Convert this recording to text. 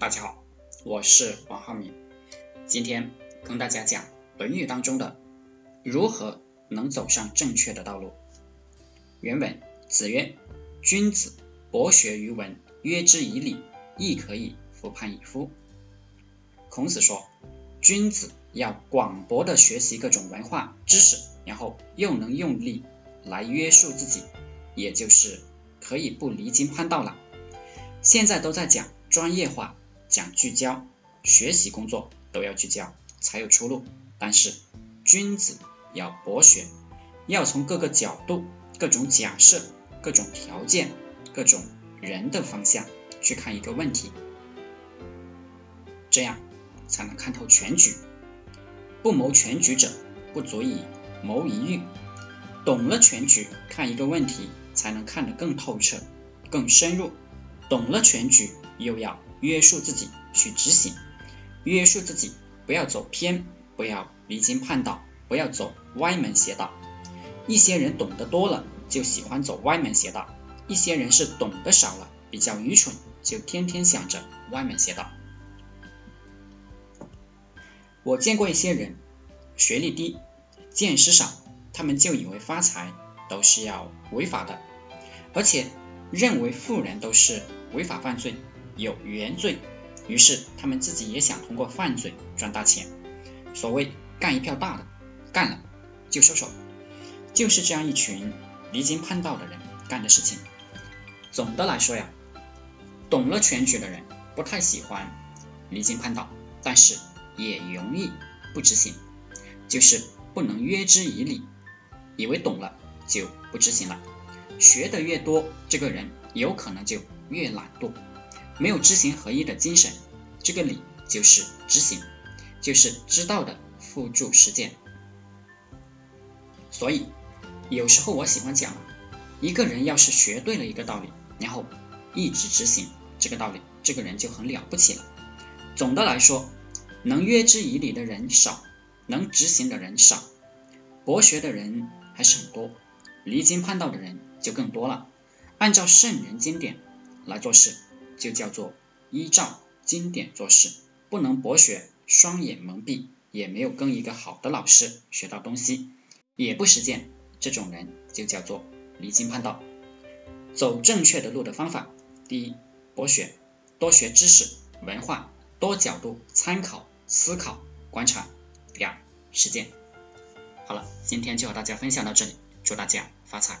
大家好，我是王浩明，今天跟大家讲《论语》当中的如何能走上正确的道路。原文：子曰：“君子博学于文，约之以礼，亦可以复判以夫。”孔子说，君子要广博的学习各种文化知识，然后又能用力来约束自己，也就是可以不离经叛道了。现在都在讲专业化。讲聚焦，学习工作都要聚焦，才有出路。但是君子要博学，要从各个角度、各种假设、各种条件、各种人的方向去看一个问题，这样才能看透全局。不谋全局者，不足以谋一域。懂了全局，看一个问题才能看得更透彻、更深入。懂了全局，又要。约束自己去执行，约束自己不要走偏，不要离经叛道，不要走歪门邪道。一些人懂得多了，就喜欢走歪门邪道；一些人是懂得少了，比较愚蠢，就天天想着歪门邪道。我见过一些人，学历低，见识少，他们就以为发财都是要违法的，而且认为富人都是违法犯罪。有原罪，于是他们自己也想通过犯罪赚大钱。所谓干一票大的，干了就收手，就是这样一群离经叛道的人干的事情。总的来说呀，懂了全局的人不太喜欢离经叛道，但是也容易不执行，就是不能约之以礼，以为懂了就不执行了。学的越多，这个人有可能就越懒惰。没有知行合一的精神，这个理就是执行，就是知道的付诸实践。所以有时候我喜欢讲，一个人要是学对了一个道理，然后一直执行这个道理，这个人就很了不起了。总的来说，能约之以理的人少，能执行的人少，博学的人还是很多，离经叛道的人就更多了。按照圣人经典来做事。就叫做依照经典做事，不能博学，双眼蒙蔽，也没有跟一个好的老师学到东西，也不实践，这种人就叫做离经叛道。走正确的路的方法，第一，博学，多学知识、文化，多角度参考、思考、观察；第二，实践。好了，今天就和大家分享到这里，祝大家发财。